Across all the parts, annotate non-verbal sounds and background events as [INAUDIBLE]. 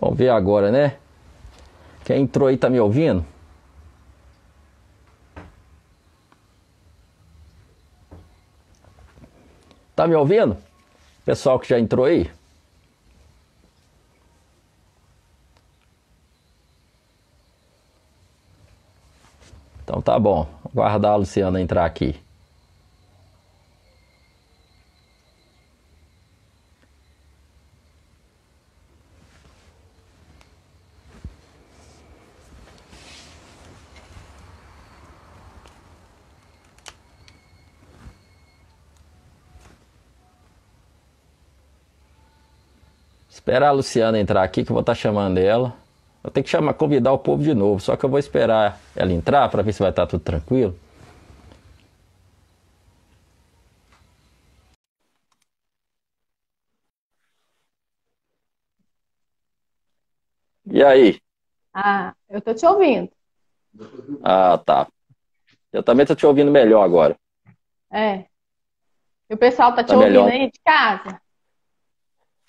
Vamos ver agora, né? Quem entrou aí tá me ouvindo? Tá me ouvindo? Pessoal que já entrou aí? Então tá bom. Vou aguardar a Luciana entrar aqui. Esperar a Luciana entrar aqui que eu vou estar tá chamando ela. Eu tenho que chamar, convidar o povo de novo. Só que eu vou esperar ela entrar para ver se vai estar tá tudo tranquilo. E aí? Ah, eu tô te ouvindo. Ah, tá. Eu também tô te ouvindo melhor agora. É. E o pessoal tá te tá ouvindo melhor. aí de casa?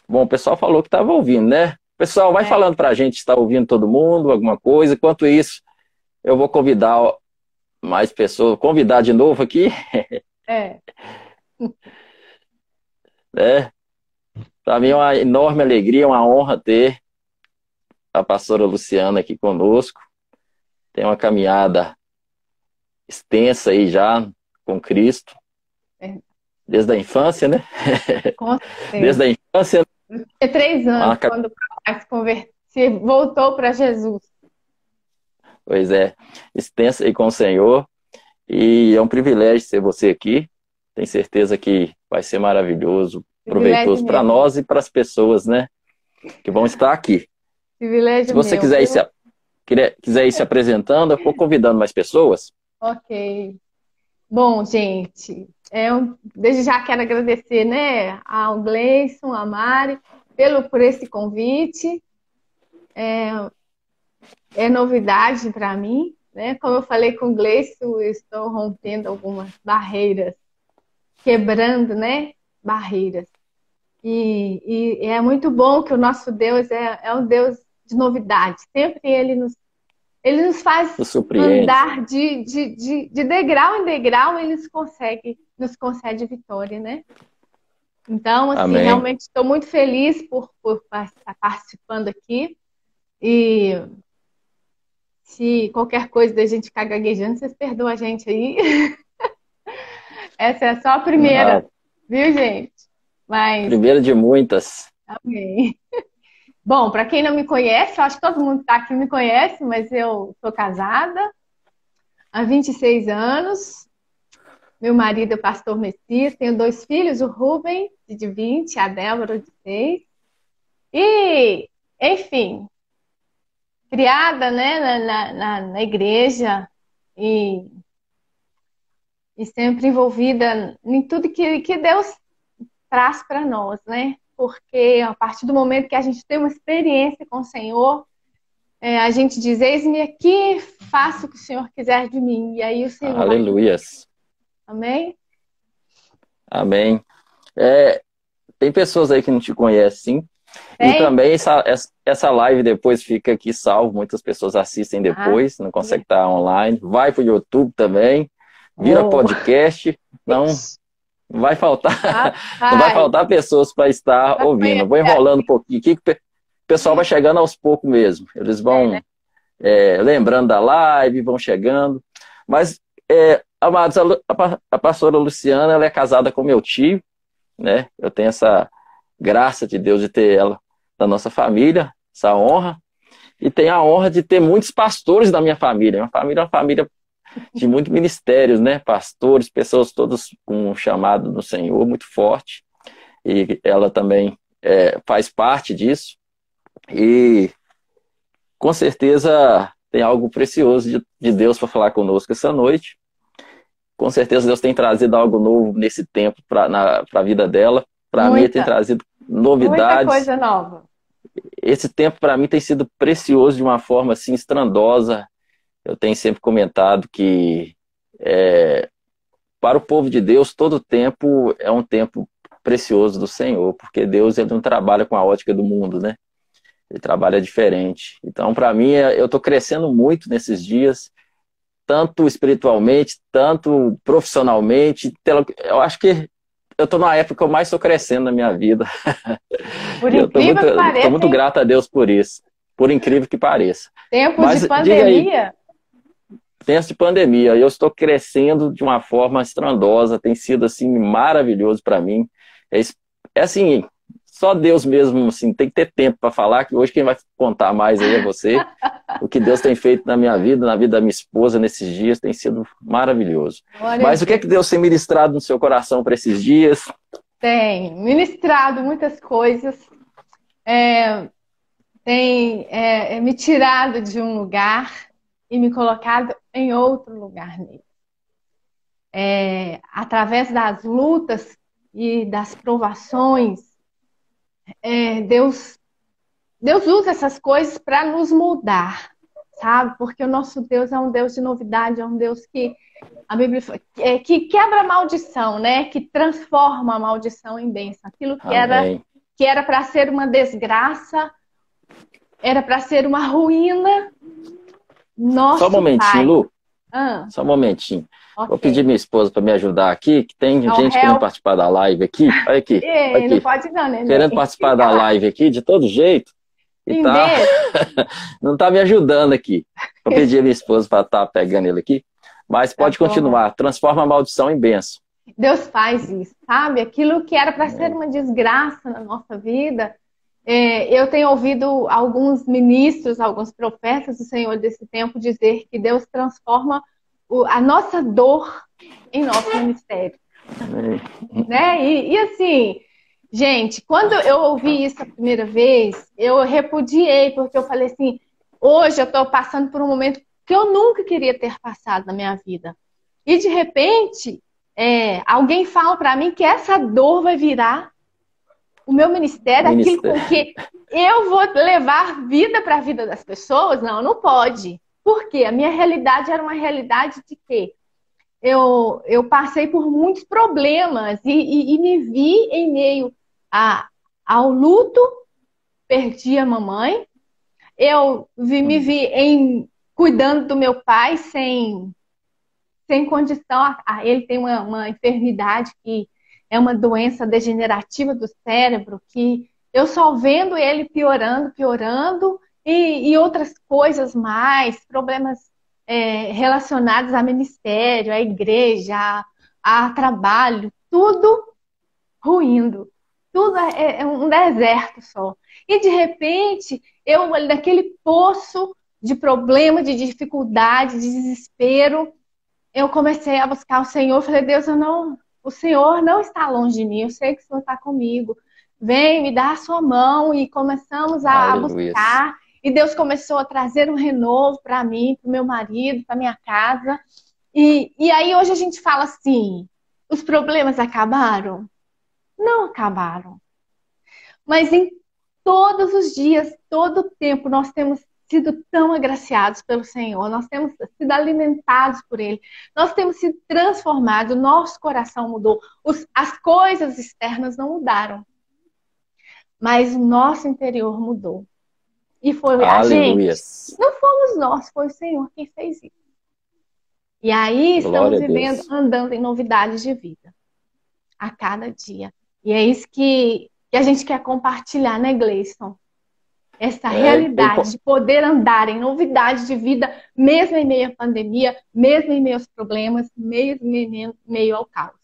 Bom, o pessoal falou que estava ouvindo, né? Pessoal, vai é. falando para a gente se está ouvindo todo mundo, alguma coisa. Enquanto isso, eu vou convidar mais pessoas, convidar de novo aqui. É. [LAUGHS] é. Para mim é uma enorme alegria, uma honra ter a pastora Luciana aqui conosco. Tem uma caminhada extensa aí já com Cristo. É. Desde a infância, né? [LAUGHS] Desde a infância, tinha três anos ah, quando o papai se converteu, voltou para Jesus. Pois é, extensa aí com o Senhor. E é um privilégio ser você aqui. Tenho certeza que vai ser maravilhoso, proveitoso para nós e para as pessoas, né? Que vão estar aqui. Privilégio se você meu. quiser ir, se, quiser ir se apresentando, eu vou convidando mais pessoas. Ok. Bom, gente, eu, desde já quero agradecer né, ao Gleison, a Mari, pelo, por esse convite. É, é novidade para mim. Né? Como eu falei com o Gleison, estou rompendo algumas barreiras, quebrando né, barreiras. E, e, é muito bom que o nosso Deus é, é um Deus de novidade. Sempre ele nos ele nos faz andar de, de, de, de, degrau em degrau, ele nos consegue, nos concede vitória, né? Então, assim, Amém. realmente estou muito feliz por, por estar participando aqui. E se qualquer coisa da gente ficar gaguejando, vocês perdoam a gente aí. [LAUGHS] Essa é só a primeira, Não. viu, gente? Mas... Primeira de muitas. Amém. [LAUGHS] Bom, para quem não me conhece, eu acho que todo mundo que está aqui me conhece, mas eu sou casada há 26 anos. Meu marido é o pastor Messias, tenho dois filhos, o Rubem, de 20, a Débora, de 6. E, enfim, criada né, na, na, na igreja e, e sempre envolvida em tudo que, que Deus traz para nós, né? Porque a partir do momento que a gente tem uma experiência com o Senhor, é, a gente diz: Eis-me aqui, faça o que o Senhor quiser de mim. E aí o Senhor. Aleluias. Amém? Amém. É, tem pessoas aí que não te conhecem, sim. Tem? E também essa, essa live depois fica aqui salvo, muitas pessoas assistem depois, ah, não consegue estar online. Vai para o YouTube também, vira oh. podcast. Não, vai faltar, ah, [LAUGHS] não vai faltar pessoas para estar ouvindo. Vou enrolando um pouquinho aqui, que o pessoal vai chegando aos poucos mesmo. Eles vão é, né? é, lembrando da live, vão chegando. Mas, é, amados, a, a, pastora Luciana ela é casada com meu tio, né? Eu tenho essa graça de Deus de ter ela na nossa família, essa honra. E tenho a honra de ter muitos pastores da minha família. Minha família é uma família de muitos ministérios, né? Pastores, pessoas todas com um chamado do Senhor muito forte. E ela também é, faz parte disso. E com certeza tem algo precioso de, de Deus para falar conosco essa noite. Com certeza Deus tem trazido algo novo nesse tempo para a vida dela. Para mim, tem trazido novidades. Muita coisa nova. Esse tempo para mim tem sido precioso de uma forma assim estrondosa, eu tenho sempre comentado que é, para o povo de Deus, todo tempo é um tempo precioso do Senhor, porque Deus ele não trabalha com a ótica do mundo, né? Ele trabalha diferente. Então, para mim, é, eu estou crescendo muito nesses dias, tanto espiritualmente, tanto profissionalmente. Eu acho que eu estou na época que eu mais estou crescendo na minha vida. [LAUGHS] Por incrível muito, que pareça. Estou muito grato a Deus por isso. Por incrível que pareça. Tempo Mas, de pandemia. Tempos de pandemia. Eu estou crescendo de uma forma estrondosa. Tem sido assim maravilhoso para mim. É, é assim, só Deus mesmo, assim, tem que ter tempo para falar, que hoje quem vai contar mais aí é você. o que Deus tem feito na minha vida, na vida da minha esposa nesses dias, tem sido maravilhoso. Olha Mas o que é que Deus tem ministrado no seu coração para esses dias? Tem ministrado muitas coisas. É, tem é, é me tirado de um lugar e me colocado em outro lugar nele. É, através das lutas e das provações, é, Deus, Deus usa essas coisas para nos mudar, sabe? Porque o nosso Deus é um Deus de novidade, é um Deus que a Bíblia é, que quebra a maldição, né? Que transforma a maldição em bênção. Aquilo que Amém. era que era para ser uma desgraça, era para ser uma ruína. Nosso Só um momentinho, pai. Lu. Ah. Só um momentinho. Okay. Vou pedir minha esposa para me ajudar aqui, que tem não, gente querendo participar da live aqui. Olha aqui. Ei, aqui. Não pode não, né? Querendo participar da live aqui de todo jeito. E tá... [LAUGHS] não está me ajudando aqui. Vou pedir a minha esposa para estar tá pegando ele aqui. Mas pode tá continuar. Transforma a maldição em benção. Deus faz isso, sabe? Aquilo que era para é. ser uma desgraça na nossa vida. É, eu tenho ouvido alguns ministros, alguns profetas do Senhor desse tempo dizer que Deus transforma a nossa dor em nosso ministério. né? E, e, assim, gente, quando eu ouvi isso a primeira vez, eu repudiei, porque eu falei assim: hoje eu estou passando por um momento que eu nunca queria ter passado na minha vida. E de repente, é, alguém fala para mim que essa dor vai virar o meu ministério, ministério. aquilo com que eu vou levar vida para a vida das pessoas. Não, não pode. Porque a minha realidade era uma realidade de que eu, eu passei por muitos problemas e, e, e me vi em meio a, ao luto, perdi a mamãe, eu vi, me vi em cuidando do meu pai sem, sem condição. Ele tem uma, uma enfermidade que é uma doença degenerativa do cérebro que eu só vendo ele piorando, piorando, e, e outras coisas mais, problemas é, relacionados a ministério, à igreja, a, a trabalho, tudo ruindo. Tudo é, é um deserto só. E de repente, eu, naquele poço de problema, de dificuldade, de desespero, eu comecei a buscar o Senhor. Falei, Deus, eu não, o Senhor não está longe de mim. Eu sei que o Senhor está comigo. Vem, me dá a sua mão e começamos a, a buscar. E Deus começou a trazer um renovo para mim, para o meu marido, para minha casa. E, e aí hoje a gente fala assim: os problemas acabaram? Não acabaram. Mas em todos os dias, todo o tempo, nós temos sido tão agraciados pelo Senhor, nós temos sido alimentados por Ele, nós temos sido transformados, nosso coração mudou, Os, as coisas externas não mudaram, mas o nosso interior mudou. E foi Aleluia. a gente. Não fomos nós, foi o Senhor quem fez isso. E aí estamos vivendo, andando em novidades de vida. A cada dia. E é isso que, que a gente quer compartilhar, né, Gleison? Essa é, realidade de poder andar em novidade de vida, mesmo em meio à pandemia, mesmo em meio aos problemas, mesmo em meio, meio ao caos.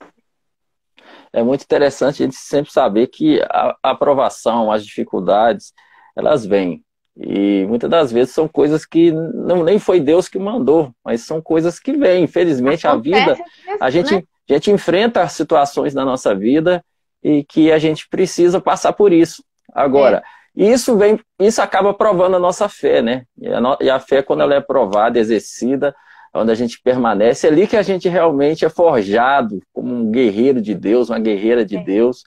É muito interessante a gente sempre saber que a aprovação, as dificuldades, elas vêm. E muitas das vezes são coisas que não nem foi Deus que mandou, mas são coisas que vêm. Infelizmente, Acontece a vida, a gente, né? a gente enfrenta situações na nossa vida e que a gente precisa passar por isso. Agora, é. Isso vem, isso acaba provando a nossa fé, né? E a, no, e a fé, quando ela é provada, exercida, onde a gente permanece, é ali que a gente realmente é forjado como um guerreiro de Deus, uma guerreira de é. Deus,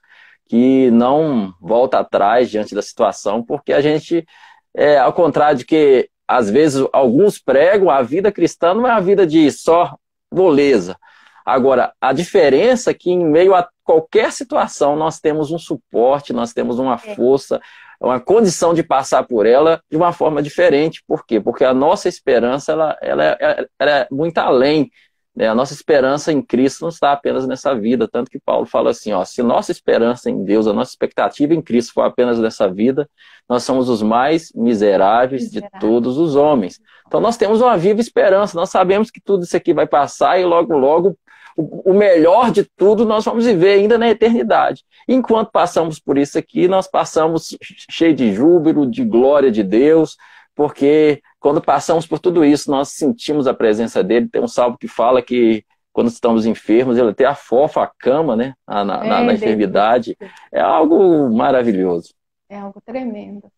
que não volta atrás diante da situação, porque a gente é, ao contrário de que às vezes alguns pregam, a vida cristã não é a vida de só moleza. Agora, a diferença é que em meio a qualquer situação nós temos um suporte, nós temos uma é. força, uma condição de passar por ela de uma forma diferente. Por quê? Porque a nossa esperança ela, ela, é, ela é muito além. Né? A nossa esperança em Cristo não está apenas nessa vida. Tanto que Paulo fala assim: ó, se nossa esperança em Deus, a nossa expectativa em Cristo for apenas nessa vida, nós somos os mais miseráveis, miseráveis de todos os homens. Então nós temos uma viva esperança, nós sabemos que tudo isso aqui vai passar e logo, logo o melhor de tudo nós vamos viver ainda na eternidade. Enquanto passamos por isso aqui, nós passamos cheio de júbilo, de glória de Deus, porque quando passamos por tudo isso, nós sentimos a presença dele. Tem um salvo que fala que quando estamos enfermos, ele até afofa a cama, né? Na, na, é, na enfermidade. É algo maravilhoso. É algo tremendo.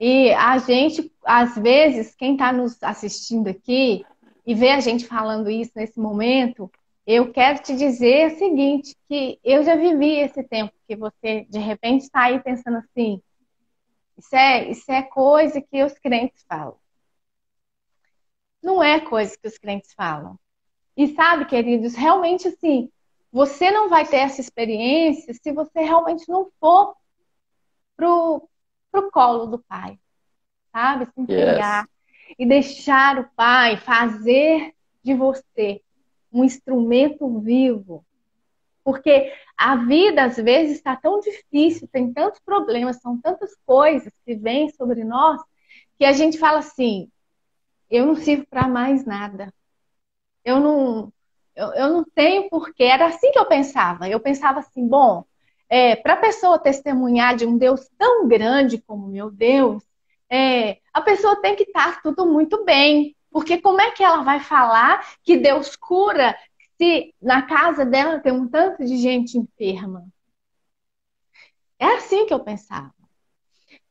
E a gente, às vezes, quem está nos assistindo aqui e vê a gente falando isso nesse momento, eu quero te dizer o seguinte, que eu já vivi esse tempo que você de repente está aí pensando assim, isso é, isso é coisa que os crentes falam. Não é coisa que os crentes falam. E sabe, queridos, realmente assim, você não vai ter essa experiência se você realmente não for pro, pro colo do pai. Sabe? Se entregar yes. e deixar o pai fazer de você um instrumento vivo. Porque a vida, às vezes, está tão difícil, tem tantos problemas, são tantas coisas que vêm sobre nós, que a gente fala assim: eu não sirvo para mais nada. Eu não, eu, eu não tenho porquê. Era assim que eu pensava. Eu pensava assim: bom, é, para a pessoa testemunhar de um Deus tão grande como meu Deus, é, a pessoa tem que estar tudo muito bem. Porque como é que ela vai falar que Deus cura se na casa dela tem um tanto de gente enferma? É assim que eu pensava.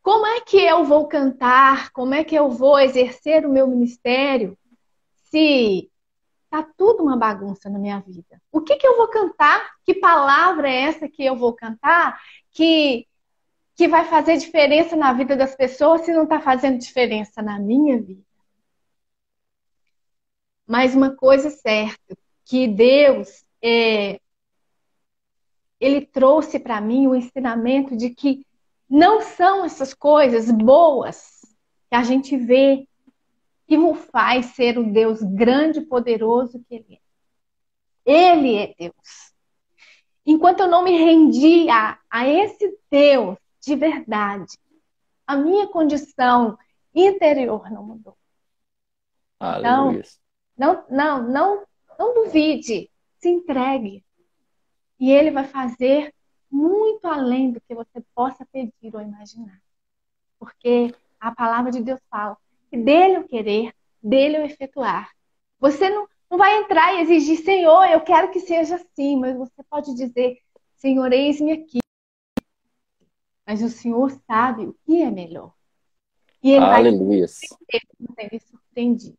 Como é que eu vou cantar? Como é que eu vou exercer o meu ministério se tá tudo uma bagunça na minha vida? O que que eu vou cantar? Que palavra é essa que eu vou cantar que que vai fazer diferença na vida das pessoas se não está fazendo diferença na minha vida? Mas uma coisa é certa, que Deus é, ele trouxe para mim o ensinamento de que não são essas coisas boas que a gente vê que o faz ser o Deus grande e poderoso que ele é. Ele é Deus. Enquanto eu não me rendi a, a esse Deus de verdade, a minha condição interior não mudou. Aleluia. Então, não, não, não, não duvide, se entregue. E ele vai fazer muito além do que você possa pedir ou imaginar. Porque a palavra de Deus fala que dele o querer, dele o efetuar. Você não, não vai entrar e exigir, Senhor, eu quero que seja assim, mas você pode dizer, Senhor, eis-me aqui. Mas o Senhor sabe o que é melhor. E ele Aleluia. vai surpreender.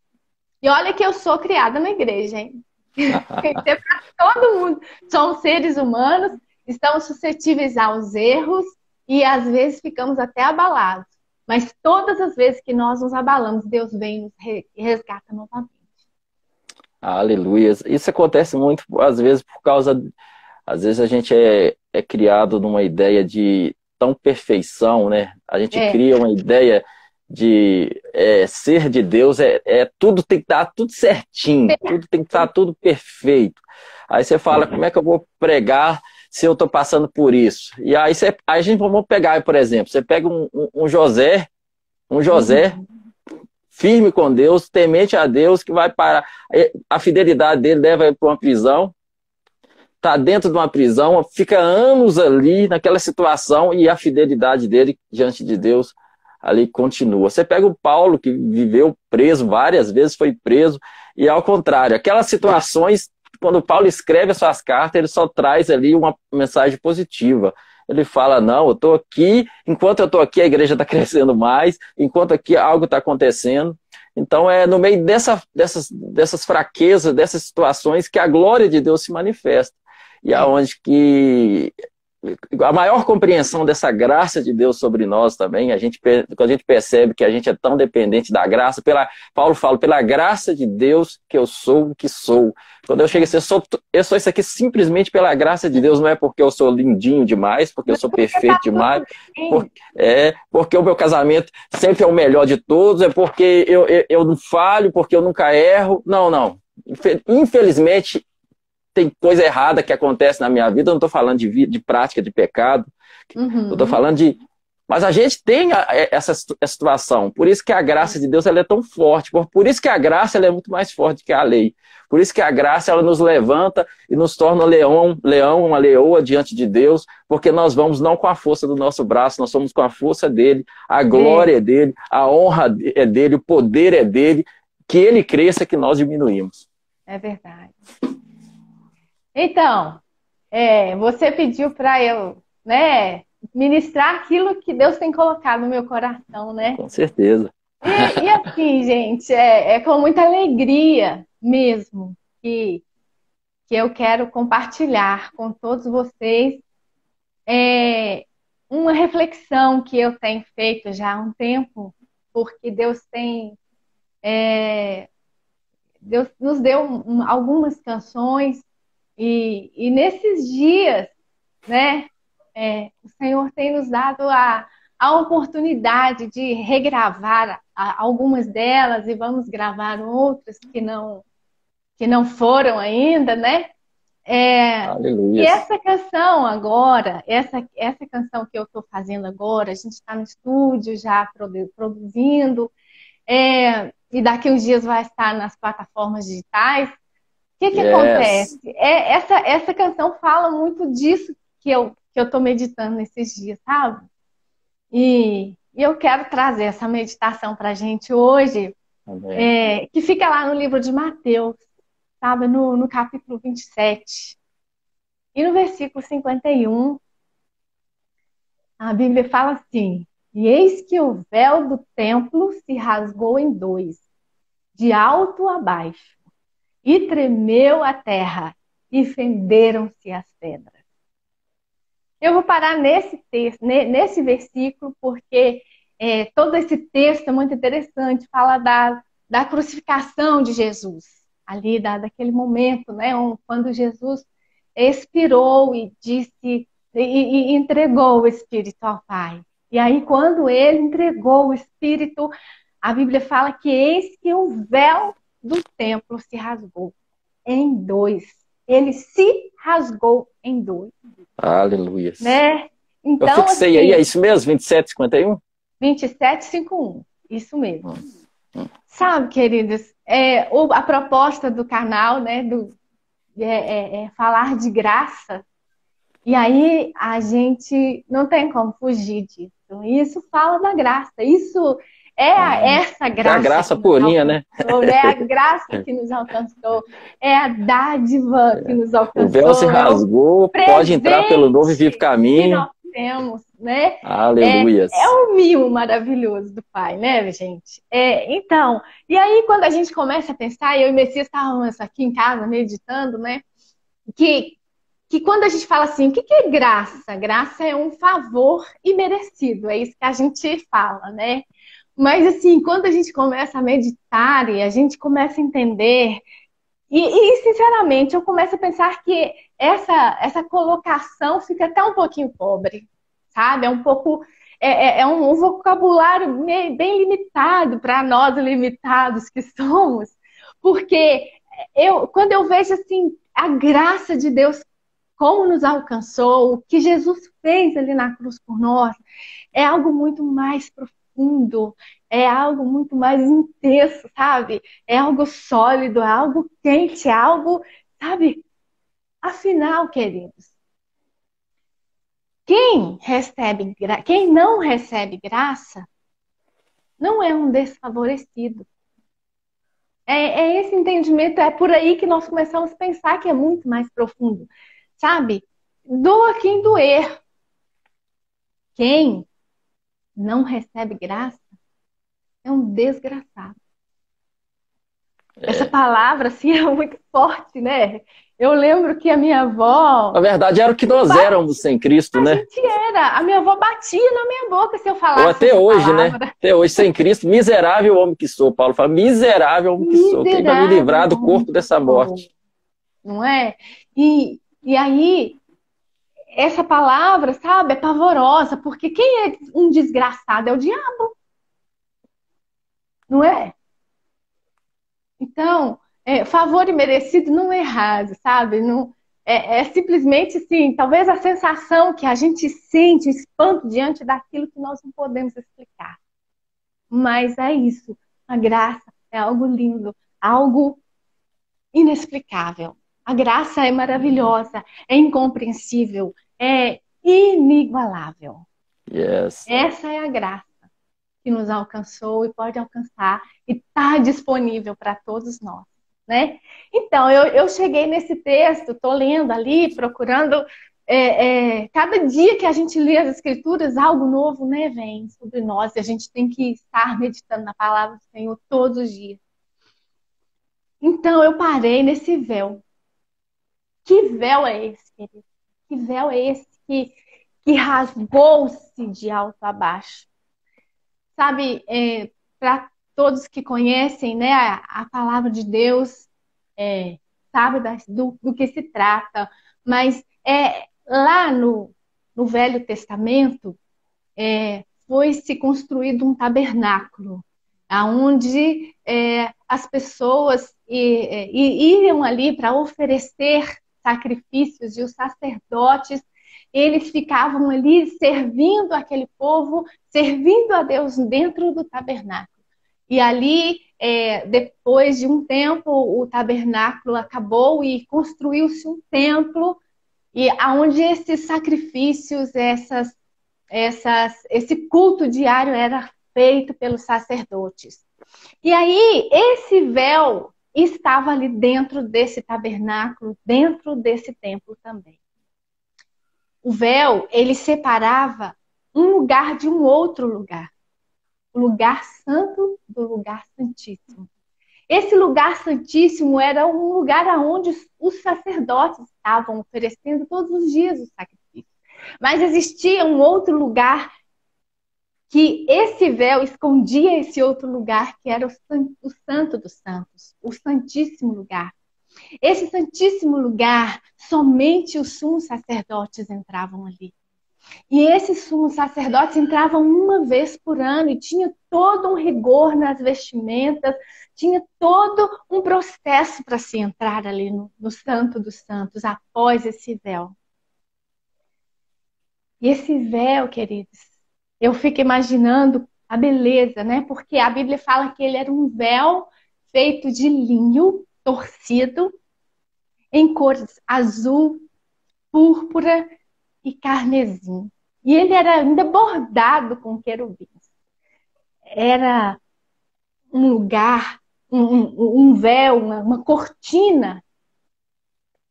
E olha que eu sou criada na igreja, hein? [LAUGHS] Tem que ser para todo mundo. Somos seres humanos, estamos suscetíveis aos erros e às vezes ficamos até abalados. Mas todas as vezes que nós nos abalamos, Deus vem e nos resgata novamente. Aleluia. Isso acontece muito, às vezes, por causa. Às vezes a gente é, é criado numa ideia de tão perfeição, né? A gente é. cria uma ideia de é, ser de Deus é, é, tudo tem que estar tudo certinho, tudo tem que estar tudo perfeito. Aí você fala, como é que eu vou pregar se eu estou passando por isso? E aí, você, aí a gente vamos pegar, por exemplo, você pega um, um, um José, um José firme com Deus, temente a Deus, que vai para a fidelidade dele leva ele para uma prisão, está dentro de uma prisão, fica anos ali naquela situação e a fidelidade dele diante de Deus ali continua. Você pega o Paulo, que viveu preso várias vezes, foi preso, e ao contrário, aquelas situações, quando Paulo escreve as suas cartas, ele só traz ali uma mensagem positiva. Ele fala: Não, eu estou aqui, enquanto eu estou aqui, a igreja está [LAUGHS] crescendo mais, enquanto aqui algo está acontecendo. Então, é no meio dessa, dessas, dessas fraquezas, dessas situações, que a glória de Deus se manifesta. E aonde que a maior compreensão dessa graça de Deus sobre nós também, a gente, quando a gente percebe que a gente é tão dependente da graça, pela, Paulo fala, pela graça de Deus que eu sou o que sou. Quando eu chego assim, eu sou, eu sou isso aqui simplesmente pela graça de Deus, não é porque eu sou lindinho demais, porque eu sou perfeito demais, porque, é, porque o meu casamento sempre é o melhor de todos, é porque eu, eu, eu não falho, porque eu nunca erro. Não, não. Infelizmente, tem coisa errada que acontece na minha vida, eu não estou falando de, de prática de pecado, uhum. eu estou falando de. Mas a gente tem a, essa a situação, por isso que a graça de Deus ela é tão forte, por, por isso que a graça ela é muito mais forte que a lei. Por isso que a graça ela nos levanta e nos torna leão, leão, uma leoa diante de Deus, porque nós vamos não com a força do nosso braço, nós somos com a força dele, a glória é dele, a honra é dele, o poder é dele, que ele cresça, que nós diminuímos. É verdade. Então, é, você pediu para eu, né, ministrar aquilo que Deus tem colocado no meu coração, né? Com certeza. E, e assim, gente, é, é, com muita alegria mesmo que, que eu quero compartilhar com todos vocês é, uma reflexão que eu tenho feito já há um tempo, porque Deus tem. É, Deus nos deu um, algumas canções e, e nesses dias, né, é, o Senhor tem nos dado a, a oportunidade de regravar algumas delas e vamos gravar outras que não que não foram ainda, né? É, e essa canção agora, essa, essa canção que eu estou fazendo agora, a gente está no estúdio já produzindo, é, e daqui uns dias vai estar nas plataformas digitais que, que yes. acontece? É, essa, essa canção fala muito disso que eu, que eu tô meditando nesses dias, sabe? E, e eu quero trazer essa meditação para a gente hoje, é, que fica lá no livro de Mateus, sabe? No, no capítulo 27. E no versículo 51, a Bíblia fala assim: E eis que o véu do templo se rasgou em dois, de alto a baixo e tremeu a terra, e fenderam-se as pedras. Eu vou parar nesse texto, nesse versículo, porque é, todo esse texto é muito interessante, fala da, da crucificação de Jesus, ali da, daquele momento, né, quando Jesus expirou e disse e, e entregou o Espírito ao Pai. E aí, quando ele entregou o Espírito, a Bíblia fala que eis que o véu do templo se rasgou em dois. Ele se rasgou em dois. Aleluia. Né? Então, Eu fixei assim, aí, é isso mesmo? 27, 51? 27, 51. Isso mesmo. Hum, hum. Sabe, queridos, é, a proposta do canal, né, do, é, é, é falar de graça. E aí a gente não tem como fugir disso. Isso fala da graça. Isso é a, essa graça. É a graça purinha, né? É a graça que nos alcançou. É a dádiva que nos alcançou. O véu se rasgou, pode entrar pelo novo e vivo caminho. Que nós temos, né? Aleluia. É, é um mimo maravilhoso do Pai, né, gente? É, então, e aí quando a gente começa a pensar, eu e o Messias estávamos aqui em casa meditando, né? Que que quando a gente fala assim, o que é graça? Graça é um favor imerecido, é isso que a gente fala, né? Mas, assim, quando a gente começa a meditar e a gente começa a entender, e, e, sinceramente, eu começo a pensar que essa, essa colocação fica até um pouquinho pobre, sabe? É um pouco. É, é, é um, vocabulário bem limitado para nós limitados que [LAUGHS] somos, porque eu, quando eu vejo assim a graça de Deus como nos alcançou, o que Jesus fez ali na cruz por nós, é algo muito mais profundo profundo, é algo muito mais intenso, sabe? É algo sólido, é algo quente, é algo, sabe? Afinal, queridos, quem recebe, quem não recebe graça, não é um desfavorecido. É, é, esse entendimento, é por aí que nós começamos a pensar que é muito mais profundo. Sabe? Doa quem doer. Quem não recebe graça é um desgraçado. É. Essa palavra, assim, [LAUGHS] é muito forte, né? Eu lembro que a minha avó. Na verdade, era o que nós éramos sem Cristo, a né? A gente era. A minha avó batia na minha boca se eu falasse. Ou até hoje, né? palavra. né? Até hoje, sem Cristo, miserável homem que sou. Paulo fala, miserável homem que miserável sou. Quem vai me livrar do corpo dessa morte? Não é? E, e aí, essa palavra, sabe, é pavorosa, porque quem é um desgraçado é o diabo. Não é? Então, é, favor imerecido não é errado, sabe? Não, é, é, simplesmente assim, talvez a sensação que a gente sente, o espanto diante daquilo que nós não podemos explicar. Mas é isso. A graça é algo lindo, algo inexplicável. A graça é maravilhosa, é incompreensível, é inigualável. Yes. Essa é a graça que nos alcançou e pode alcançar e está disponível para todos nós né? Então, eu, eu cheguei nesse texto, estou lendo ali, procurando. É, é, cada dia que a gente lê as escrituras, algo novo né, vem sobre nós e a gente tem que estar meditando na palavra do Senhor todos os dias. Então, eu parei nesse véu. Que véu é esse, querido? Que véu é esse que, que rasgou-se de alto a baixo? Sabe, é, para todos que conhecem né, a, a palavra de Deus, é, sabe do, do, que se trata, mas é, lá no, no Velho Testamento é, foi se construído um tabernáculo, onde é, as pessoas e, e, iam ali para oferecer sacrifícios e os sacerdotes eles ficavam ali servindo aquele povo, servindo a Deus dentro do tabernáculo. E ali, é, depois de um tempo, o tabernáculo acabou e construiu-se um templo, e aonde esses sacrifícios, essas, essas, esse culto diário era feito pelos sacerdotes. E aí, esse véu estava ali dentro desse tabernáculo, dentro desse templo também. O véu, ele separava um lugar de um outro lugar o lugar santo do lugar santíssimo. Esse lugar santíssimo era um lugar onde os sacerdotes estavam oferecendo todos os dias o sacrifício. Mas existia um outro lugar que esse véu escondia esse outro lugar, que era o Santo dos Santos, o Santíssimo Lugar. Esse Santíssimo Lugar, somente os sumos sacerdotes entravam ali. E esses sumos sacerdotes entravam uma vez por ano e tinha todo um rigor nas vestimentas, tinha todo um processo para se entrar ali no, no Santo dos Santos, após esse véu. E esse véu, queridos, eu fico imaginando a beleza, né? Porque a Bíblia fala que ele era um véu feito de linho torcido, em cores azul, púrpura e carmesim. E ele era ainda bordado com querubins. Era um lugar, um, um véu, uma, uma cortina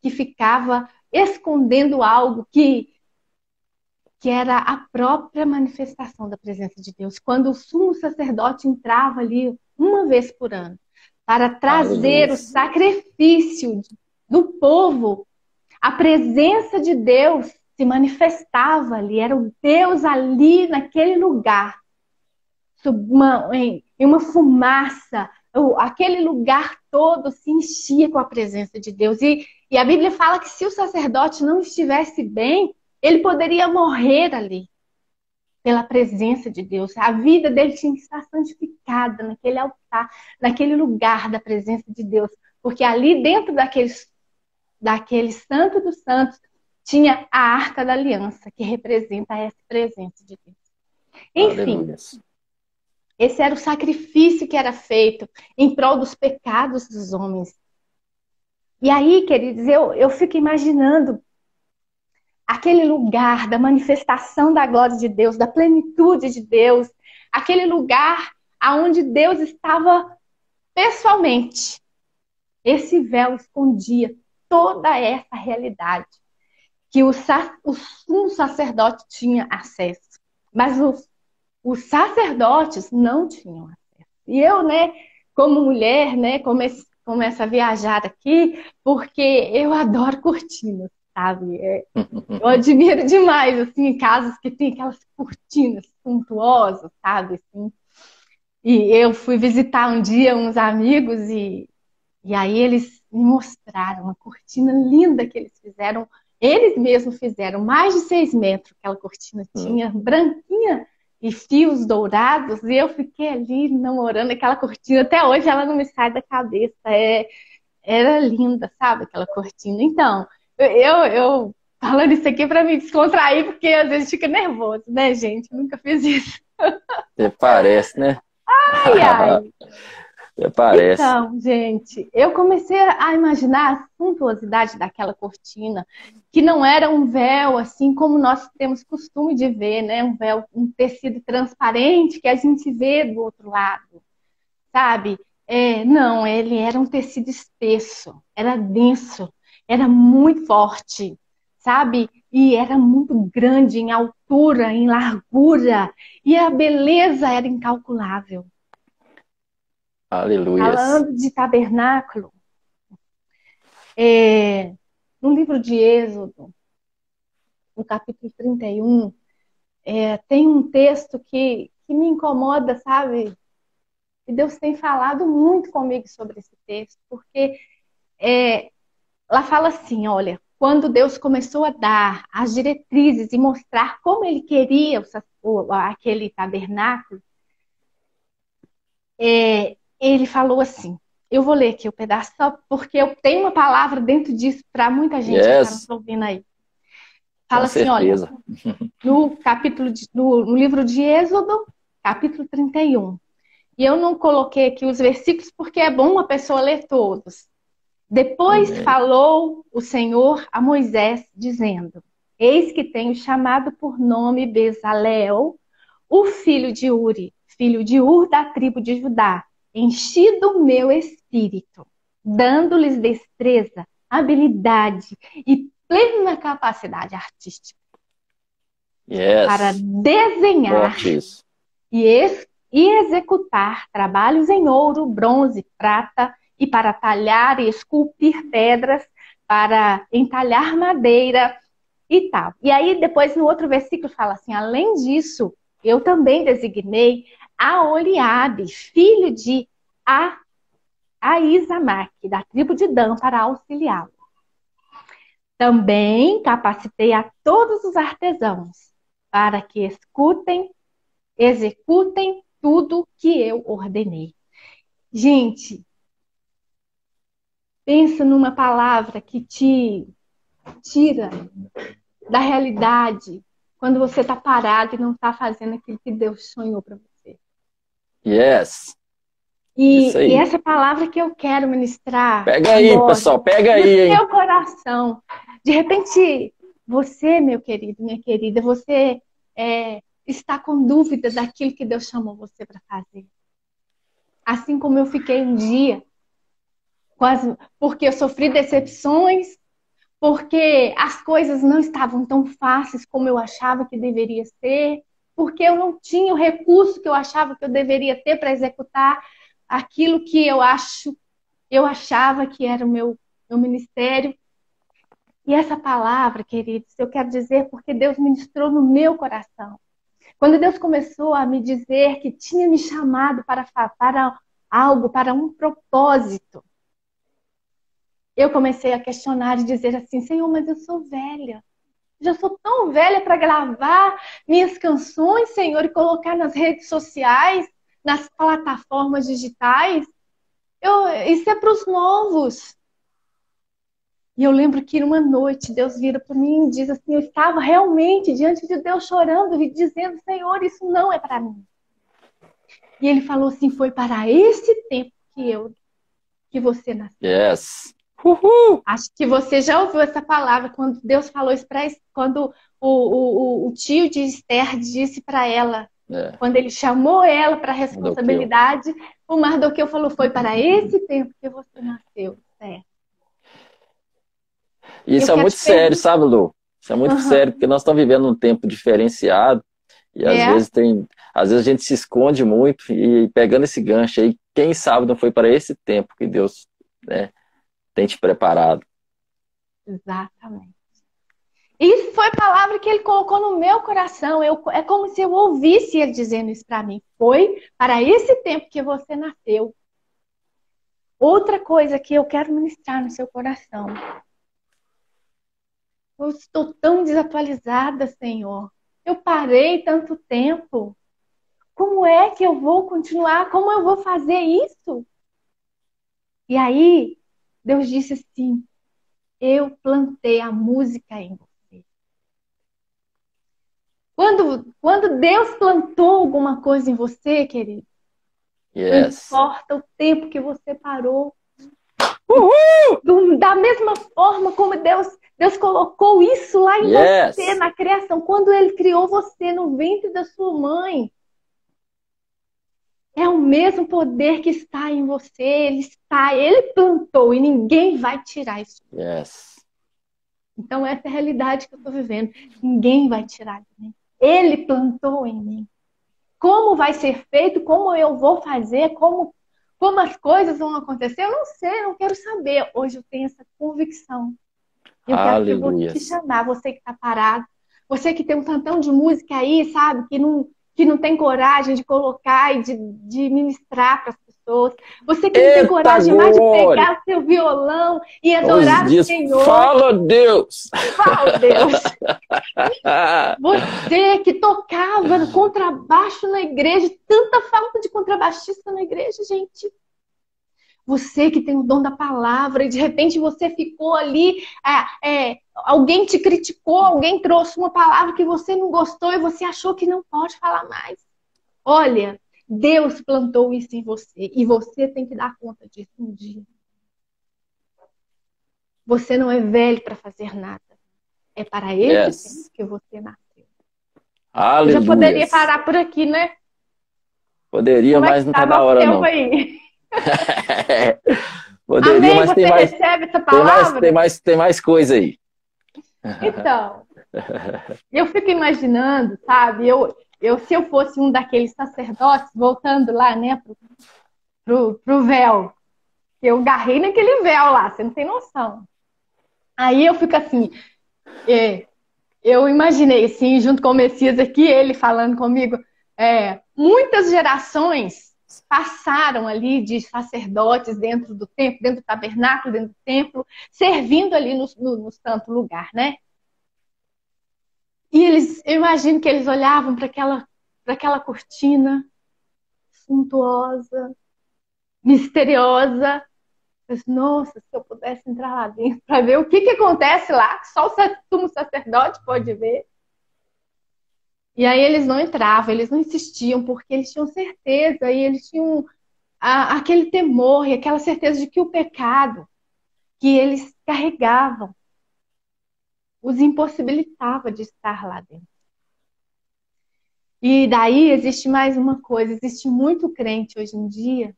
que ficava escondendo algo que, que era a própria manifestação da presença de Deus. Quando o sumo sacerdote entrava ali uma vez por ano para trazer o sacrifício do povo, a presença de Deus se manifestava ali, era o Deus ali naquele lugar, uma, em, em uma fumaça, aquele lugar todo se enchia com a presença de Deus. E, e a Bíblia fala que se o sacerdote não estivesse bem, ele poderia morrer ali pela presença de Deus. A vida dele tinha que estar santificada naquele altar, naquele lugar da presença de Deus, porque ali dentro daqueles, daquele santo dos santos tinha a Arca da Aliança, que representa essa presença de Deus. Enfim, Aleluia. esse era o sacrifício que era feito em prol dos pecados dos homens. E aí, queridos, eu, eu fico imaginando aquele lugar da manifestação da glória de Deus, da plenitude de Deus, aquele lugar aonde Deus estava pessoalmente. Esse véu escondia toda essa realidade que o, o sacerdote tinha acesso, mas os, os sacerdotes não tinham acesso. E eu, né, como mulher, né, começo a viajar aqui, porque eu adoro cortinas, sabe? É, [LAUGHS] eu admiro demais, assim, casas que tem aquelas cortinas suntuosas, sabe? Assim. E eu fui visitar um dia uns amigos e, e aí eles me mostraram uma cortina linda que eles fizeram. Eles mesmos fizeram mais de seis metros aquela cortina hum. tinha, branquinha e fios dourados, e eu fiquei ali namorando aquela cortina. Até hoje ela não me sai da cabeça. É, era linda, sabe, aquela cortina. Então, eu, eu falando isso aqui para me descontrair, porque às vezes fica nervoso, né, gente? Eu nunca fiz isso. Até parece, né? Ai, ai. [LAUGHS] Parece. Então, gente, eu comecei a imaginar a suntuosidade daquela cortina, que não era um véu assim como nós temos costume de ver, né? Um véu, um tecido transparente que a gente vê do outro lado, sabe? É, não, ele era um tecido espesso, era denso, era muito forte, sabe? E era muito grande em altura, em largura, e a beleza era incalculável. Aleluia. Falando de tabernáculo, é, no livro de Êxodo, no capítulo 31, é, tem um texto que, que me incomoda, sabe? E Deus tem falado muito comigo sobre esse texto, porque é, lá fala assim: olha, quando Deus começou a dar as diretrizes e mostrar como ele queria o, aquele tabernáculo, é, ele falou assim. Eu vou ler aqui o pedaço só porque eu tenho uma palavra dentro disso para muita gente yes. que está nos ouvindo aí. Fala Com assim, certeza. olha, no capítulo de, no, no livro de Êxodo, capítulo 31. E eu não coloquei aqui os versículos porque é bom uma pessoa ler todos. Depois Amém. falou o Senhor a Moisés, dizendo: Eis que tenho chamado por nome Bezalel, o filho de Uri, filho de Ur da tribo de Judá, enchido o meu espírito, dando-lhes destreza, habilidade e plena capacidade artística. Yes. Para desenhar e, e executar trabalhos em ouro, bronze, prata, e para talhar e esculpir pedras, para entalhar madeira e tal. E aí, depois, no outro versículo, fala assim: além disso, eu também designei a Oliabe, filho de a, da tribo de Dan, para auxiliá-lo. Também capacitei a todos os artesãos para que escutem, executem tudo que eu ordenei. Gente, pensa numa palavra que te tira da realidade quando você está parado e não está fazendo aquilo que Deus sonhou para você. Yes. E, e, essa palavra que eu quero ministrar. Pega aí, agora, pessoal, pega aí. No seu coração. De repente, você, meu querido, minha querida, você é, está com dúvida daquilo que Deus chamou você para fazer. Assim como eu fiquei um dia, quase porque eu sofri decepções, porque as coisas não estavam tão fáceis como eu achava que deveria ser, porque eu não tinha o recurso que eu achava que eu deveria ter para executar aquilo que eu acho, eu achava que era o meu, meu ministério. E essa palavra, queridos, eu quero dizer porque Deus ministrou no meu coração. Quando Deus começou a me dizer que tinha me chamado para, para algo, para um propósito, eu comecei a questionar e dizer assim: Senhor, mas eu sou velha. Já sou tão velha para gravar minhas canções, Senhor, e colocar nas redes sociais nas plataformas digitais. Eu, isso é para os novos. E eu lembro que uma noite Deus vira para mim e diz assim: eu estava realmente diante de Deus chorando e dizendo: Senhor, isso não é para mim. E ele falou assim: foi para esse tempo que eu que você nasceu. Yes. Uhul. Acho que você já ouviu essa palavra quando Deus falou isso para quando o, o, o, tio de Esther disse para ela é. Quando ele chamou ela para a responsabilidade, o Mardoqueu falou: Foi para esse tempo que você nasceu. É. Isso Eu é muito sério, sabe, Lu? Isso é muito uhum. sério, porque nós estamos vivendo um tempo diferenciado e às é. vezes tem. Às vezes a gente se esconde muito e pegando esse gancho aí, quem sabe não foi para esse tempo que Deus né, tem te preparado. Exatamente. Isso foi a palavra que ele colocou no meu coração. Eu, é como se eu ouvisse ele dizendo isso para mim. Foi para esse tempo que você nasceu. Outra coisa que eu quero ministrar no seu coração. Eu estou tão desatualizada, Senhor. Eu parei tanto tempo. Como é que eu vou continuar? Como eu vou fazer isso? E aí, Deus disse assim: Eu plantei a música em você. Quando, quando Deus plantou alguma coisa em você, querido, yes. não importa o tempo que você parou. Uhul! Da mesma forma como Deus, Deus colocou isso lá em yes. você, na criação, quando Ele criou você no ventre da sua mãe. É o mesmo poder que está em você, ele está, ele plantou e ninguém vai tirar isso. Yes. Então essa é a realidade que eu estou vivendo. Ninguém vai tirar de mim. Ele plantou em mim. Como vai ser feito? Como eu vou fazer? Como como as coisas vão acontecer? Eu não sei, não quero saber. Hoje eu tenho essa convicção. Eu Aleluia. quero te chamar, você que está parado, você que tem um tantão de música aí, sabe, que não que não tem coragem de colocar e de, de ministrar para as pessoas. Você que não tem coragem mais de pegar seu violão e adorar o Senhor. Fala Deus! Fala Deus! [LAUGHS] Você que tocava contrabaixo na igreja, tanta falta de contrabaixista na igreja, gente. Você que tem o dom da palavra e de repente você ficou ali, é, é, alguém te criticou, alguém trouxe uma palavra que você não gostou e você achou que não pode falar mais. Olha, Deus plantou isso em você e você tem que dar conta disso um dia. Você não é velho para fazer nada. É para esse yes. que você nasceu. Aleluia. Eu já poderia parar por aqui, né? Poderia, é mas não está na hora não. Aí? [LAUGHS] Poderia, Amém? mas Você tem mais, recebe essa palavra? Tem mais, tem mais, tem mais coisa aí. Então, eu fico imaginando, sabe? Eu, eu, se eu fosse um daqueles sacerdotes, voltando lá, né, pro, pro, pro véu, eu garrei naquele véu lá, você não tem noção. Aí eu fico assim, é, eu imaginei, assim, junto com o Messias aqui, ele falando comigo, é, muitas gerações passaram ali de sacerdotes dentro do templo, dentro do tabernáculo, dentro do templo, servindo ali no, no, no santo lugar, né? E eles, eu imagino que eles olhavam para aquela, aquela cortina suntuosa, misteriosa. Mas, Nossa, se eu pudesse entrar lá dentro para ver o que, que acontece lá, que só o sumo sacerdote pode ver. E aí eles não entravam, eles não insistiam, porque eles tinham certeza e eles tinham a, aquele temor e aquela certeza de que o pecado que eles carregavam os impossibilitava de estar lá dentro. E daí existe mais uma coisa: existe muito crente hoje em dia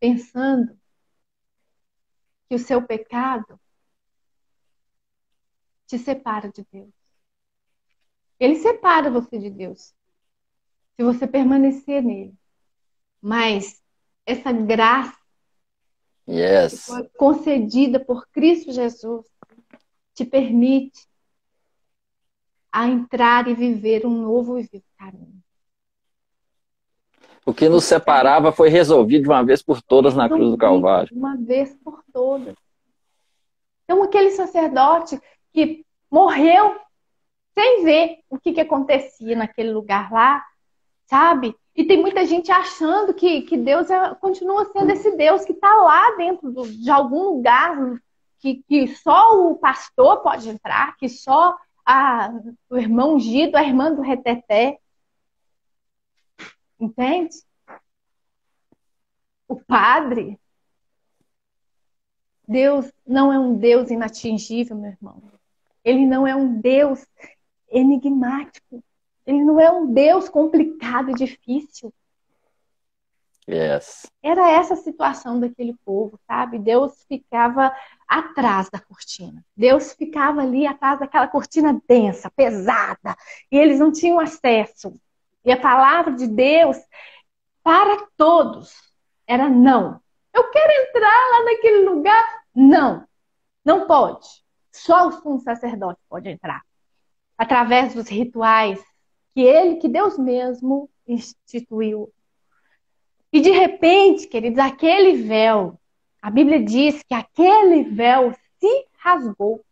pensando que o seu pecado te separa de Deus. Ele separa você de Deus. Se você permanecer nele. Mas essa graça yes. foi concedida por Cristo Jesus te permite a entrar e viver um novo caminho. O que nos separava foi resolvido de uma vez por todas na cruz do Calvário. De uma vez por todas. Então, aquele sacerdote que morreu sem ver o que, que acontecia naquele lugar lá, sabe? E tem muita gente achando que, que Deus é, continua sendo esse Deus que está lá dentro do, de algum lugar, que, que só o pastor pode entrar, que só a, o irmão ungido, a irmã do reteté. Entende? O padre. Deus não é um Deus inatingível, meu irmão. Ele não é um Deus enigmático. Ele não é um Deus complicado e difícil. Yes. Era essa a situação daquele povo, sabe? Deus ficava atrás da cortina. Deus ficava ali atrás daquela cortina densa, pesada, e eles não tinham acesso. E a palavra de Deus para todos era não. Eu quero entrar lá naquele lugar. Não, não pode. Só o sumo sacerdote pode entrar. Através dos rituais que ele, que Deus mesmo instituiu. E de repente, queridos, aquele véu, a Bíblia diz que aquele véu se rasgou.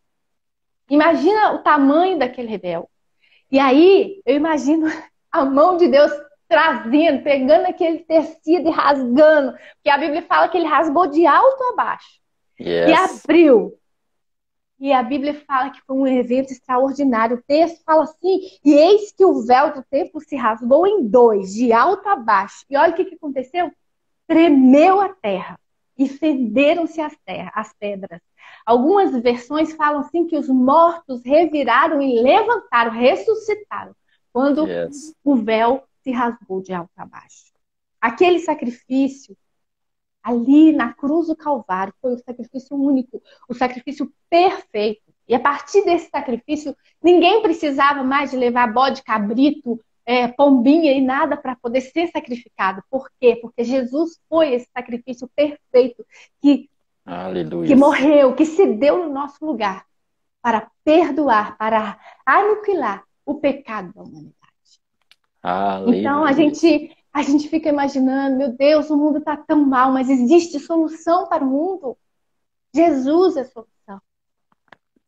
Imagina o tamanho daquele véu. E aí, eu imagino a mão de Deus trazendo, pegando aquele tecido e rasgando. Porque a Bíblia fala que ele rasgou de alto a baixo. Yes. E abriu. E a Bíblia fala que foi um evento extraordinário. O texto fala assim: e eis que o véu do templo se rasgou em dois, de alto a baixo. E olha o que, que aconteceu: tremeu a terra e fenderam-se as, as pedras. Algumas versões falam assim que os mortos reviraram e levantaram, ressuscitaram, quando yes. o véu se rasgou de alto a baixo. Aquele sacrifício ali na cruz do Calvário foi o sacrifício único, o sacrifício perfeito. E a partir desse sacrifício, ninguém precisava mais de levar bode, cabrito, é, pombinha e nada para poder ser sacrificado. Por quê? Porque Jesus foi esse sacrifício perfeito que, que morreu, que se deu no nosso lugar para perdoar, para aniquilar o pecado da humanidade. Aleluia. Então a gente a gente fica imaginando, meu Deus, o mundo está tão mal, mas existe solução para o mundo. Jesus é a solução.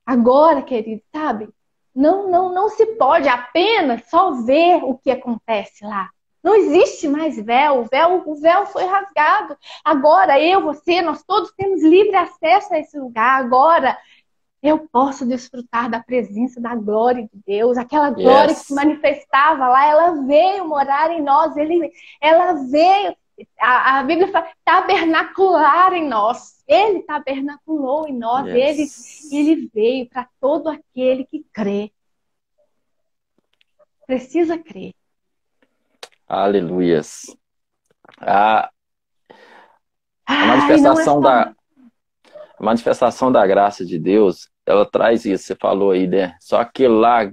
Agora, querido, sabe? Não, não, não se pode apenas só ver o que acontece lá. Não existe mais véu. O véu, o véu foi rasgado. Agora eu, você, nós todos temos livre acesso a esse lugar. Agora eu posso desfrutar da presença da glória de Deus, aquela glória yes. que se manifestava lá, ela veio morar em nós, ele, ela veio, a, a Bíblia fala, tabernacular em nós. Ele tabernaculou em nós, yes. ele, ele veio para todo aquele que crê. Precisa crer. Aleluias. A, a manifestação Ai, é da a manifestação da graça de Deus, ela traz isso, você falou aí, né? Só que lá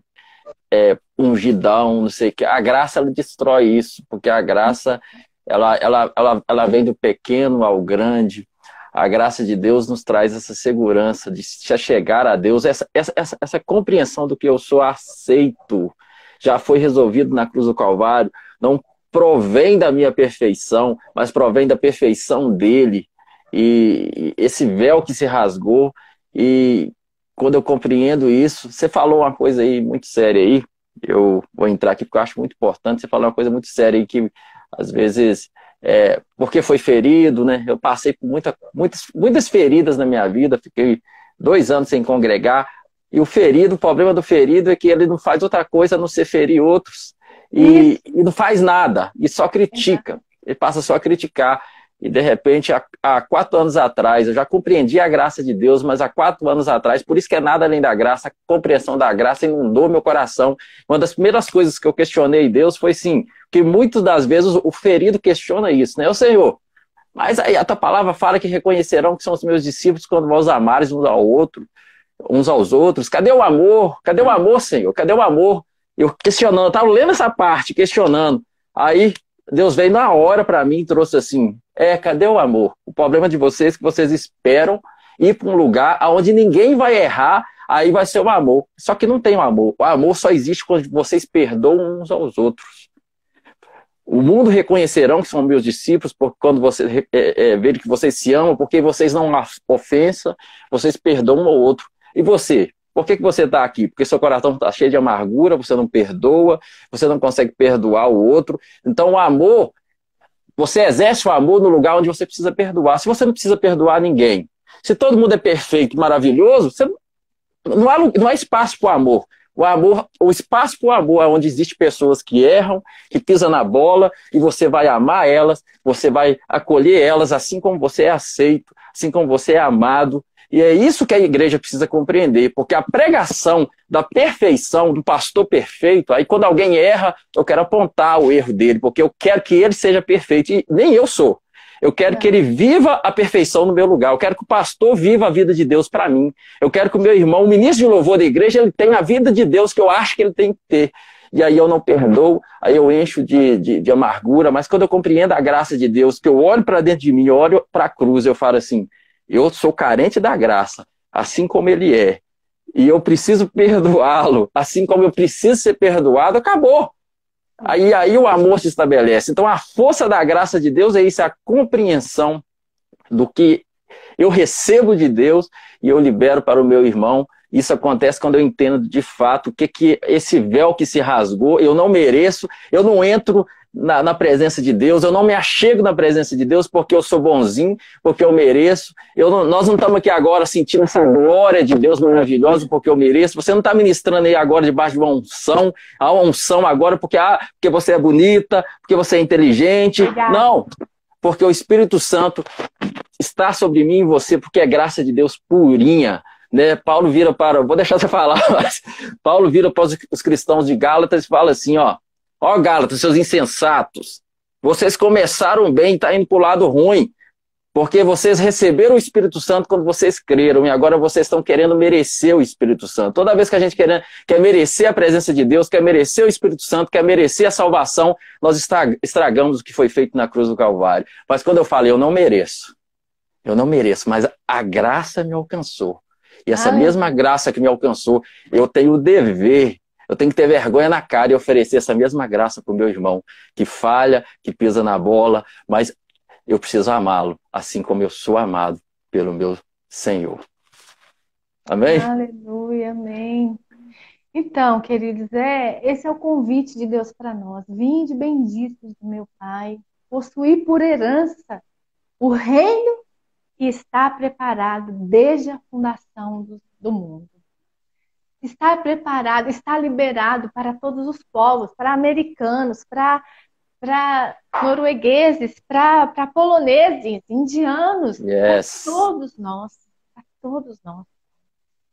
é ungidão, não sei o que. A graça ela destrói isso, porque a graça ela, ela, ela, ela vem do pequeno ao grande. A graça de Deus nos traz essa segurança de se chegar a Deus, essa, essa, essa, essa compreensão do que eu sou aceito, já foi resolvido na cruz do Calvário, não provém da minha perfeição, mas provém da perfeição dele. E esse véu que se rasgou, e quando eu compreendo isso, você falou uma coisa aí muito séria aí, eu vou entrar aqui porque eu acho muito importante, você falou uma coisa muito séria aí que às vezes, é, porque foi ferido, né? Eu passei por muita, muitas, muitas feridas na minha vida, fiquei dois anos sem congregar, e o ferido, o problema do ferido é que ele não faz outra coisa a não ser ferir outros, e, e não faz nada, e só critica, ele passa só a criticar. E de repente, há, há, quatro anos atrás, eu já compreendi a graça de Deus, mas há quatro anos atrás, por isso que é nada além da graça, a compreensão da graça inundou meu coração. Uma das primeiras coisas que eu questionei Deus foi sim, que muitas das vezes o ferido questiona isso, né? O Senhor, mas aí a tua palavra fala que reconhecerão que são os meus discípulos quando vós amares uns ao outro, uns aos outros. Cadê o amor? Cadê o amor, Senhor? Cadê o amor? Eu questionando, eu estava lendo essa parte, questionando. Aí Deus veio na hora para mim e trouxe assim: é, cadê o amor? O problema de vocês é que vocês esperam ir para um lugar onde ninguém vai errar, aí vai ser o amor. Só que não tem o amor. O amor só existe quando vocês perdoam uns aos outros. O mundo reconhecerão que são meus discípulos porque quando vocês é, é, verem que vocês se amam, porque vocês não ofensa, vocês perdoam um ao outro. E você? Por que, que você está aqui? Porque seu coração está cheio de amargura, você não perdoa, você não consegue perdoar o outro. Então, o amor, você exerce o amor no lugar onde você precisa perdoar. Se você não precisa perdoar ninguém, se todo mundo é perfeito, maravilhoso, você, não, há, não há espaço para o amor. O amor, o espaço para o amor é onde existem pessoas que erram, que pisam na bola, e você vai amar elas, você vai acolher elas assim como você é aceito, assim como você é amado, e é isso que a igreja precisa compreender, porque a pregação da perfeição, do pastor perfeito, aí quando alguém erra, eu quero apontar o erro dele, porque eu quero que ele seja perfeito, e nem eu sou. Eu quero que ele viva a perfeição no meu lugar. Eu quero que o pastor viva a vida de Deus para mim. Eu quero que o meu irmão, o ministro de louvor da igreja, ele tenha a vida de Deus que eu acho que ele tem que ter. e aí eu não perdoo, aí eu encho de, de, de amargura, mas quando eu compreendo a graça de Deus, que eu olho para dentro de mim, eu olho para a cruz, eu falo assim, eu sou carente da graça, assim como ele é, e eu preciso perdoá-lo, assim como eu preciso ser perdoado, acabou. Aí, aí o amor se estabelece. Então a força da graça de Deus é isso, é a compreensão do que eu recebo de Deus e eu libero para o meu irmão. Isso acontece quando eu entendo de fato o que, que esse véu que se rasgou, eu não mereço, eu não entro na, na, presença de Deus, eu não me achego na presença de Deus porque eu sou bonzinho, porque eu mereço. Eu não, nós não estamos aqui agora sentindo essa glória de Deus maravilhosa porque eu mereço. Você não está ministrando aí agora debaixo de uma unção, a uma unção agora porque, ah, porque você é bonita, porque você é inteligente. Não, porque o Espírito Santo está sobre mim e você, porque é graça de Deus purinha. Né? Paulo vira para, vou deixar você [LAUGHS] falar, mas Paulo vira para os cristãos de Gálatas e fala assim, ó, Ó, Gálatas, seus insensatos, vocês começaram bem e está indo para o lado ruim, porque vocês receberam o Espírito Santo quando vocês creram, e agora vocês estão querendo merecer o Espírito Santo. Toda vez que a gente quer, quer merecer a presença de Deus, quer merecer o Espírito Santo, quer merecer a salvação, nós estragamos o que foi feito na cruz do Calvário. Mas quando eu falo, eu não mereço, eu não mereço, mas a graça me alcançou. E essa Ai. mesma graça que me alcançou, eu tenho o dever eu tenho que ter vergonha na cara e oferecer essa mesma graça para o meu irmão, que falha, que pisa na bola, mas eu preciso amá-lo, assim como eu sou amado pelo meu Senhor. Amém? Aleluia, amém. Então, queridos, é, esse é o convite de Deus para nós. Vinde benditos do meu Pai, possuir por herança o reino que está preparado desde a fundação do, do mundo está preparado, está liberado para todos os povos, para americanos, para, para noruegueses, para, poloneses, indianos, yes. para todos nós, para todos nós.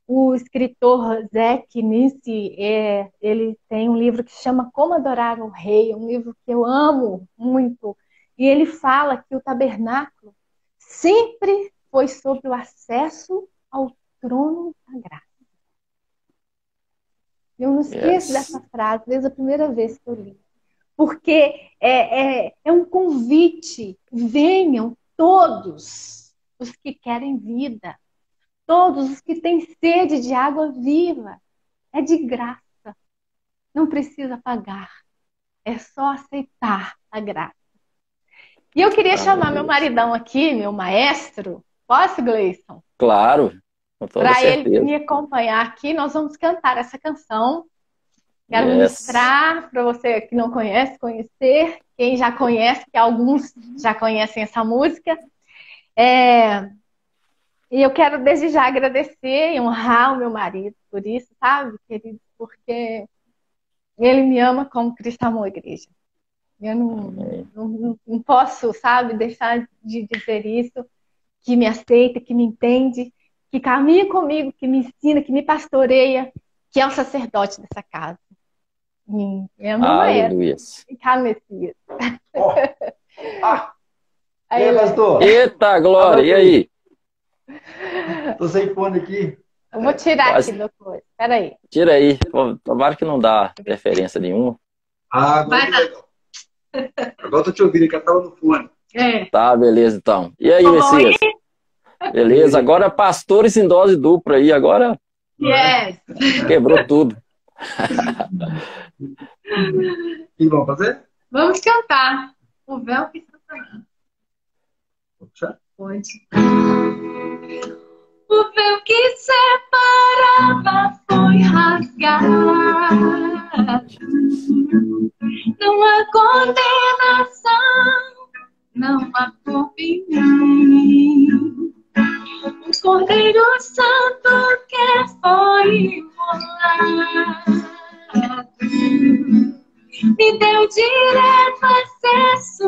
O escritor Zeke Nisi, é, ele tem um livro que chama Como Adorar o Rei, um livro que eu amo muito, e ele fala que o tabernáculo sempre foi sobre o acesso ao trono da graça. Eu não esqueço yes. dessa frase desde a primeira vez que eu li. Porque é, é, é um convite. Venham todos os que querem vida. Todos os que têm sede de água viva. É de graça. Não precisa pagar. É só aceitar a graça. E eu queria ah, chamar meu maridão aqui, meu maestro. Posso, Gleison? Claro. Para ele me acompanhar aqui, nós vamos cantar essa canção. Quero yes. mostrar para você que não conhece, conhecer. Quem já conhece, que alguns já conhecem essa música. É... E eu quero desde já agradecer e honrar o meu marido por isso, sabe, querido? Porque ele me ama como Cristo amou a igreja. Eu não, não, não posso, sabe, deixar de dizer isso, que me aceita, que me entende que caminha comigo, que me ensina, que me pastoreia, que é o sacerdote dessa casa. E é uma Aleluia. Messias. [LAUGHS] Oh. Ah. Aí, e aí, pastor? Eita, Glória, e aí? Tô sem fone aqui. Eu vou tirar Quase... aqui depois. Peraí. Tira aí. Tomara que não dá interferência nenhuma. Ah, agora, agora tô te ouvindo, que eu tava no fone. É. Tá, beleza então. E aí, Messias? Beleza, agora pastores em dose dupla aí, agora yes. quebrou tudo. E vamos fazer? Vamos cantar. O véu que está. Pode. O véu que separava foi rasgado. Não há condenação, não há culpa em mim. O Cordeiro Santo que foi imolado me deu direto acesso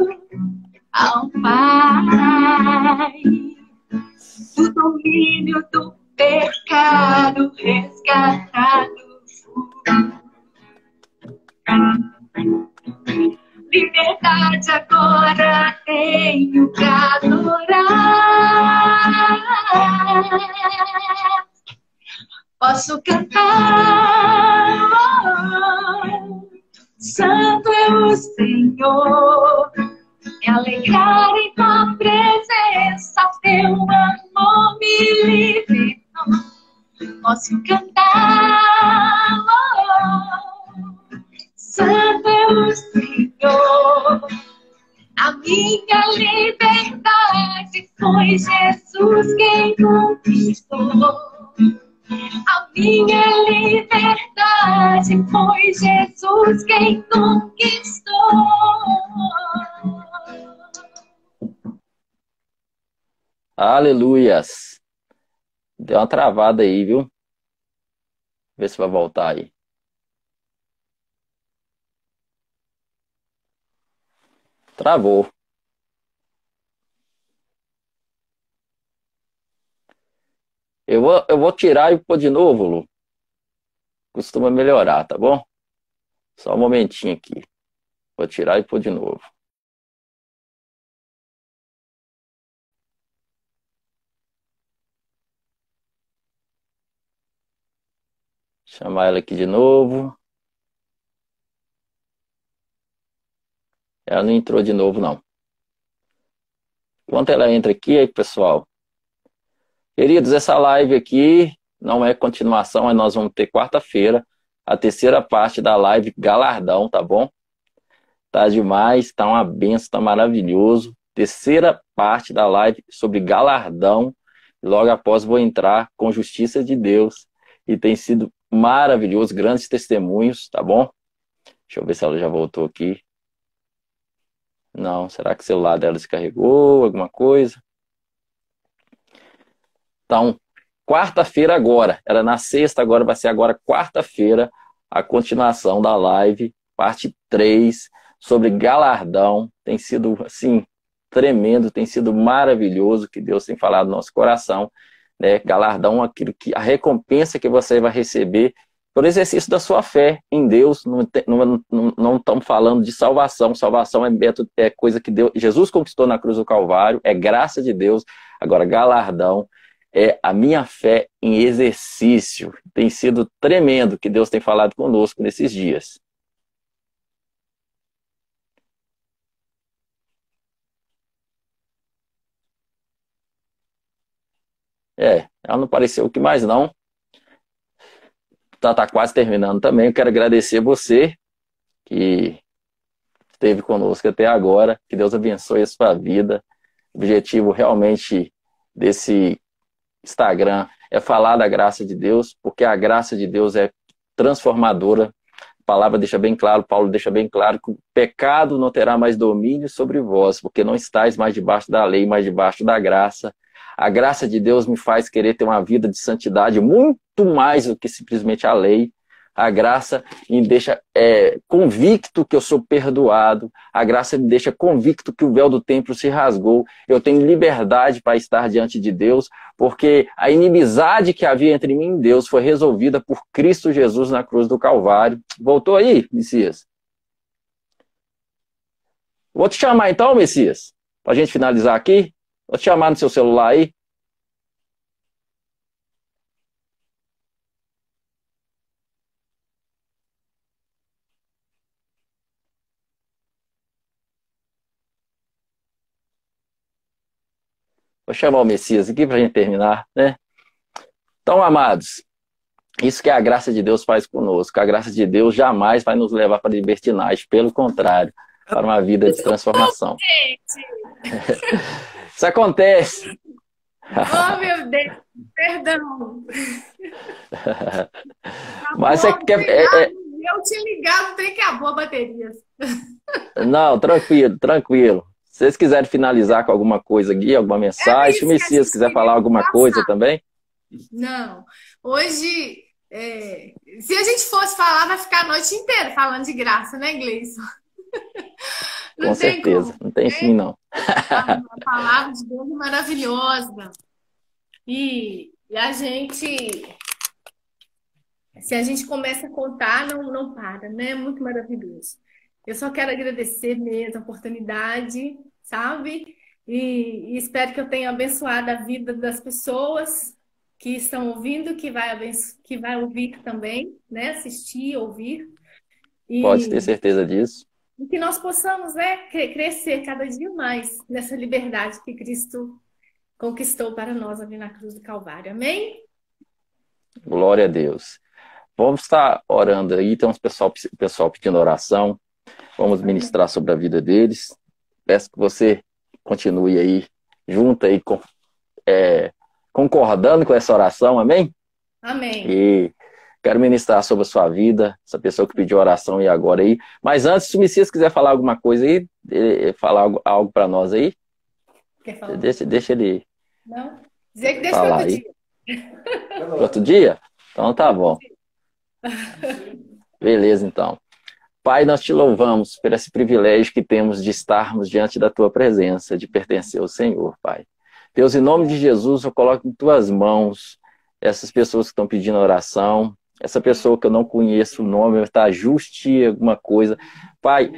ao Pai. Do domínio do pecado resgatado. Liberdade agora tenho que adorar. Posso cantar Santo é o Senhor. Me alegrar em tua presença, teu amor me libertou. Posso cantar, oh, Santo Senhor. A minha liberdade foi Jesus quem conquistou. A minha liberdade foi Jesus quem conquistou. Aleluias. Deu uma travada aí, viu? Vê se vai voltar aí. Travou. Eu vou, eu vou tirar e pôr de novo, Lu. Costuma melhorar, tá bom? Só um momentinho aqui. Vou tirar e pôr de novo. Chamar ela aqui de novo. Ela não entrou de novo, não. Enquanto ela entra aqui, aí, pessoal, Queridos, essa live aqui não é continuação, mas nós vamos ter quarta-feira a terceira parte da live Galardão, tá bom? Tá demais, tá uma benção, tá maravilhoso. Terceira parte da live sobre galardão. Logo após vou entrar com justiça de Deus. E tem sido maravilhoso, grandes testemunhos, tá bom? Deixa eu ver se ela já voltou aqui. Não, será que o celular dela descarregou, alguma coisa? Então, quarta-feira agora, era na sexta, agora vai ser agora quarta-feira, a continuação da live, parte 3, sobre galardão. Tem sido, assim, tremendo, tem sido maravilhoso que Deus tem falado no nosso coração. Né? Galardão, aquilo que a recompensa que você vai receber por exercício da sua fé em Deus. Não, não, não, não estamos falando de salvação. Salvação é método, é coisa que Deus, Jesus conquistou na cruz do Calvário, é graça de Deus. Agora, galardão é a minha fé em exercício. Tem sido tremendo que Deus tem falado conosco nesses dias. É, ela não apareceu que mais não. Tá, tá quase terminando também. Eu quero agradecer você que esteve conosco até agora. Que Deus abençoe a sua vida. O objetivo realmente desse Instagram é falar da graça de Deus, porque a graça de Deus é transformadora. A palavra deixa bem claro, Paulo deixa bem claro que o pecado não terá mais domínio sobre vós, porque não estáis mais debaixo da lei, mas debaixo da graça. A graça de Deus me faz querer ter uma vida de santidade muito mais do que simplesmente a lei. A graça me deixa é, convicto que eu sou perdoado. A graça me deixa convicto que o véu do templo se rasgou. Eu tenho liberdade para estar diante de Deus, porque a inimizade que havia entre mim e Deus foi resolvida por Cristo Jesus na cruz do Calvário. Voltou aí, Messias? Vou te chamar então, Messias, para a gente finalizar aqui. Vou te chamar no seu celular aí. Vou chamar o Messias aqui para a gente terminar, né? Então, amados, isso que a graça de Deus faz conosco. A graça de Deus jamais vai nos levar para libertinagem, pelo contrário, para uma vida de transformação. [LAUGHS] Isso acontece. Oh, meu Deus, perdão. [LAUGHS] Mas é que é, é, eu tinha ligado, tem que acabou a bateria. Não, tranquilo, tranquilo. Se vocês quiserem finalizar com alguma coisa aqui, alguma mensagem, é se o Messias quiser falar alguma passar. coisa também. Não. Hoje, é... se a gente fosse falar, vai ficar a noite inteira falando de graça, né, Gleison? [LAUGHS] Com certeza, como, não tem né? fim, não. A, [LAUGHS] a palavra de Deus é maravilhosa. E, e a gente se a gente começa a contar, não, não para, né? É muito maravilhoso. Eu só quero agradecer mesmo a oportunidade, sabe? E, e, espero que eu tenha abençoado a vida das pessoas que estão ouvindo, que vai, que vai ouvir também, né? Assistir, ouvir. E... Pode ter certeza disso. E que nós possamos né, crescer cada dia mais nessa liberdade que Cristo conquistou para nós ali na cruz do Calvário. Amém? Glória a Deus. Vamos estar orando aí, tem uns pessoal, pessoal pedindo oração. Vamos ministrar sobre a vida deles. Peço que você continue aí, junto aí, com, é, concordando com essa oração, amém? Amém. E quero ministrar sobre a sua vida, essa pessoa que pediu oração e agora aí. Mas antes, se o Messias quiser falar alguma coisa aí, falar algo, algo para nós aí, Quer falar? Deixa, deixa ele. Não? Dizer que deixa para outro aí. dia. outro dia? Então tá bom. Beleza, então. Pai, nós te louvamos por esse privilégio que temos de estarmos diante da tua presença, de pertencer ao Senhor, Pai. Deus, em nome de Jesus, eu coloco em tuas mãos essas pessoas que estão pedindo oração, essa pessoa que eu não conheço o nome, está ajuste alguma coisa. Pai,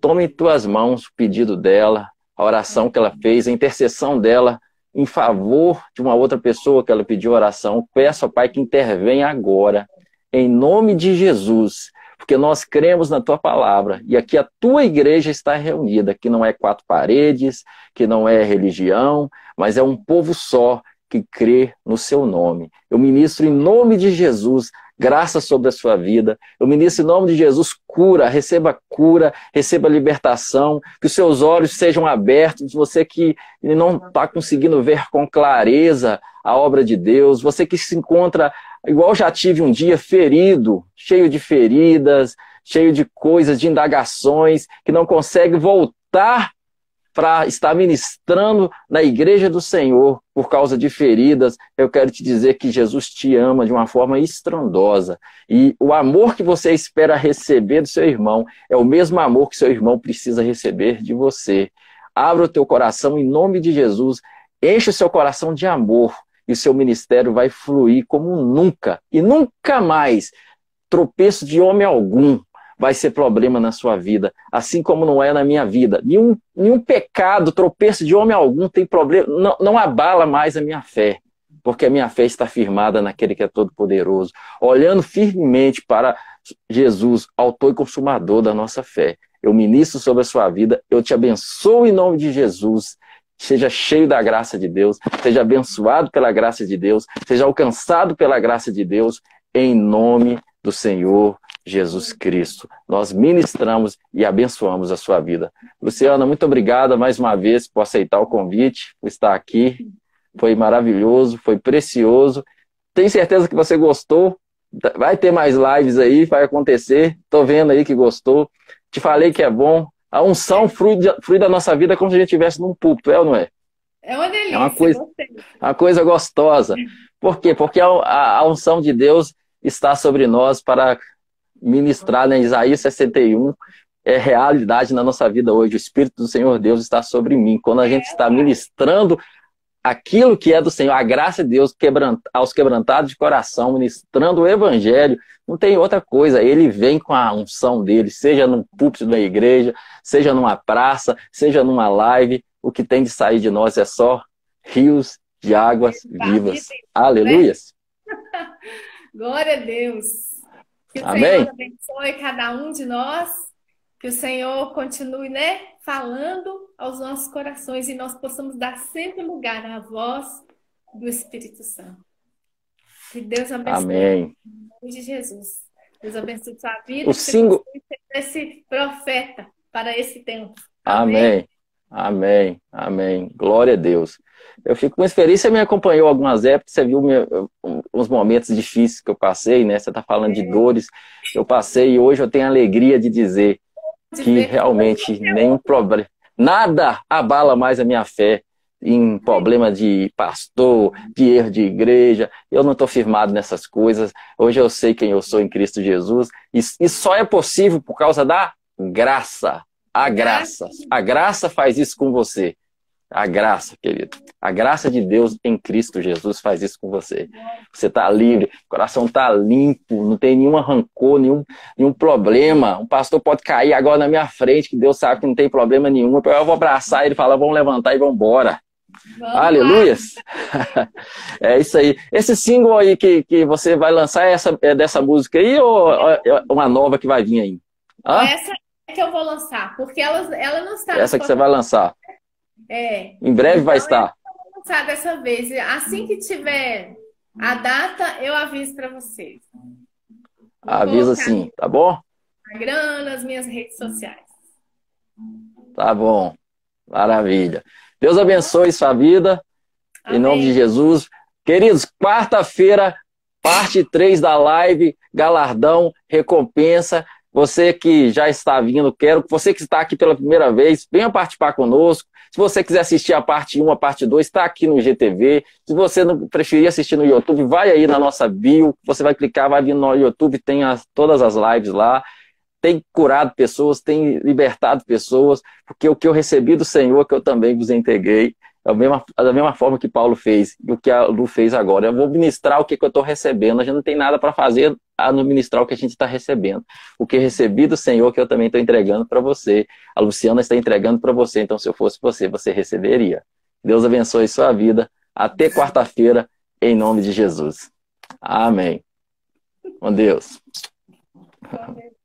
tome em tuas mãos o pedido dela, a oração que ela fez, a intercessão dela em favor de uma outra pessoa que ela pediu oração. Peço ao Pai que intervenha agora, em nome de Jesus porque nós cremos na tua palavra e aqui a tua igreja está reunida, que não é quatro paredes, que não é religião, mas é um povo só que crê no seu nome. Eu ministro em nome de Jesus graça sobre a sua vida. Eu ministro em nome de Jesus cura, receba cura, receba libertação, que os seus olhos sejam abertos, você que não está conseguindo ver com clareza a obra de Deus, você que se encontra igual já tive um dia ferido, cheio de feridas, cheio de coisas, de indagações, que não consegue voltar para estar ministrando na igreja do Senhor por causa de feridas, eu quero te dizer que Jesus te ama de uma forma estrondosa. E o amor que você espera receber do seu irmão é o mesmo amor que seu irmão precisa receber de você. Abra o teu coração em nome de Jesus, enche o seu coração de amor e o seu ministério vai fluir como nunca. E nunca mais tropeço de homem algum vai ser problema na sua vida, assim como não é na minha vida. Nenhum, nenhum pecado, tropeço de homem algum tem problema, não, não abala mais a minha fé, porque a minha fé está firmada naquele que é todo-poderoso, olhando firmemente para Jesus, autor e consumador da nossa fé. Eu ministro sobre a sua vida, eu te abençoo em nome de Jesus seja cheio da graça de Deus, seja abençoado pela graça de Deus, seja alcançado pela graça de Deus, em nome do Senhor Jesus Cristo. Nós ministramos e abençoamos a sua vida. Luciana, muito obrigada mais uma vez por aceitar o convite, por estar aqui. Foi maravilhoso, foi precioso. Tenho certeza que você gostou. Vai ter mais lives aí, vai acontecer. Estou vendo aí que gostou. Te falei que é bom. A unção flui, flui da nossa vida como se a gente estivesse num púlpito, é ou não é? É uma delícia. É uma coisa, uma coisa gostosa. Por quê? Porque a, a, a unção de Deus está sobre nós para ministrar, né? Isaías 61 é realidade na nossa vida hoje. O Espírito do Senhor Deus está sobre mim. Quando a gente está ministrando aquilo que é do Senhor, a graça de Deus quebrant, aos quebrantados de coração, ministrando o Evangelho, não tem outra coisa. Ele vem com a unção dele, seja no púlpito da igreja, seja numa praça, seja numa live. O que tem de sair de nós é só rios de águas vivas. Aleluias. [LAUGHS] Glória a Deus. Que o Amém. Senhor abençoe cada um de nós. Que o Senhor continue, né, falando aos nossos corações e nós possamos dar sempre lugar à voz do Espírito Santo. Que Deus abençoe. Amém. Em nome de Jesus. Deus abençoe sua vida. O single... esse profeta para esse tempo. Amém. Amém. Amém. Glória a Deus. Eu fico muito feliz. Você me acompanhou algumas épocas, você viu uns momentos difíceis que eu passei, né? Você está falando de dores. Eu passei e hoje eu tenho a alegria de dizer que realmente nenhum problema, nada abala mais a minha fé em problema de pastor, de erro de igreja. Eu não estou firmado nessas coisas. Hoje eu sei quem eu sou em Cristo Jesus. E, e só é possível por causa da graça. A graça. A graça faz isso com você. A graça, querido. A graça de Deus em Cristo Jesus faz isso com você. Você está livre, o coração está limpo, não tem nenhum rancor, nenhum, nenhum problema. Um pastor pode cair agora na minha frente, que Deus sabe que não tem problema nenhum. Eu vou abraçar ele e falar, vamos levantar e vamos embora. Aleluia! [LAUGHS] é isso aí. Esse single aí que, que você vai lançar é, essa, é dessa música aí ou é uma nova que vai vir aí? Hã? Essa é que eu vou lançar, porque ela, ela não está. Essa que você vai lançar. É. Em breve vai então, estar. Eu vou lançar dessa vez. Assim que tiver a data, eu aviso para vocês. Avisa sim, tá bom? Instagram, nas minhas redes sociais. Tá bom. Maravilha. Deus abençoe sua vida. Amém. Em nome de Jesus. Queridos, quarta-feira, parte 3 da live, galardão, recompensa. Você que já está vindo, quero. Você que está aqui pela primeira vez, venha participar conosco. Se você quiser assistir a parte 1, a parte 2, está aqui no GTV. Se você não preferir assistir no YouTube, vai aí na nossa bio. Você vai clicar, vai vir no YouTube, tem as, todas as lives lá. Tem curado pessoas, tem libertado pessoas, porque o que eu recebi do Senhor, que eu também vos entreguei, da mesma, da mesma forma que Paulo fez e o que a Lu fez agora. Eu vou ministrar o que, que eu estou recebendo. A gente não tem nada para fazer a ministrar o que a gente está recebendo. O que recebi do Senhor, que eu também estou entregando para você. A Luciana está entregando para você. Então, se eu fosse você, você receberia. Deus abençoe sua vida. Até quarta-feira, em nome de Jesus. Amém. Com Deus. Amém.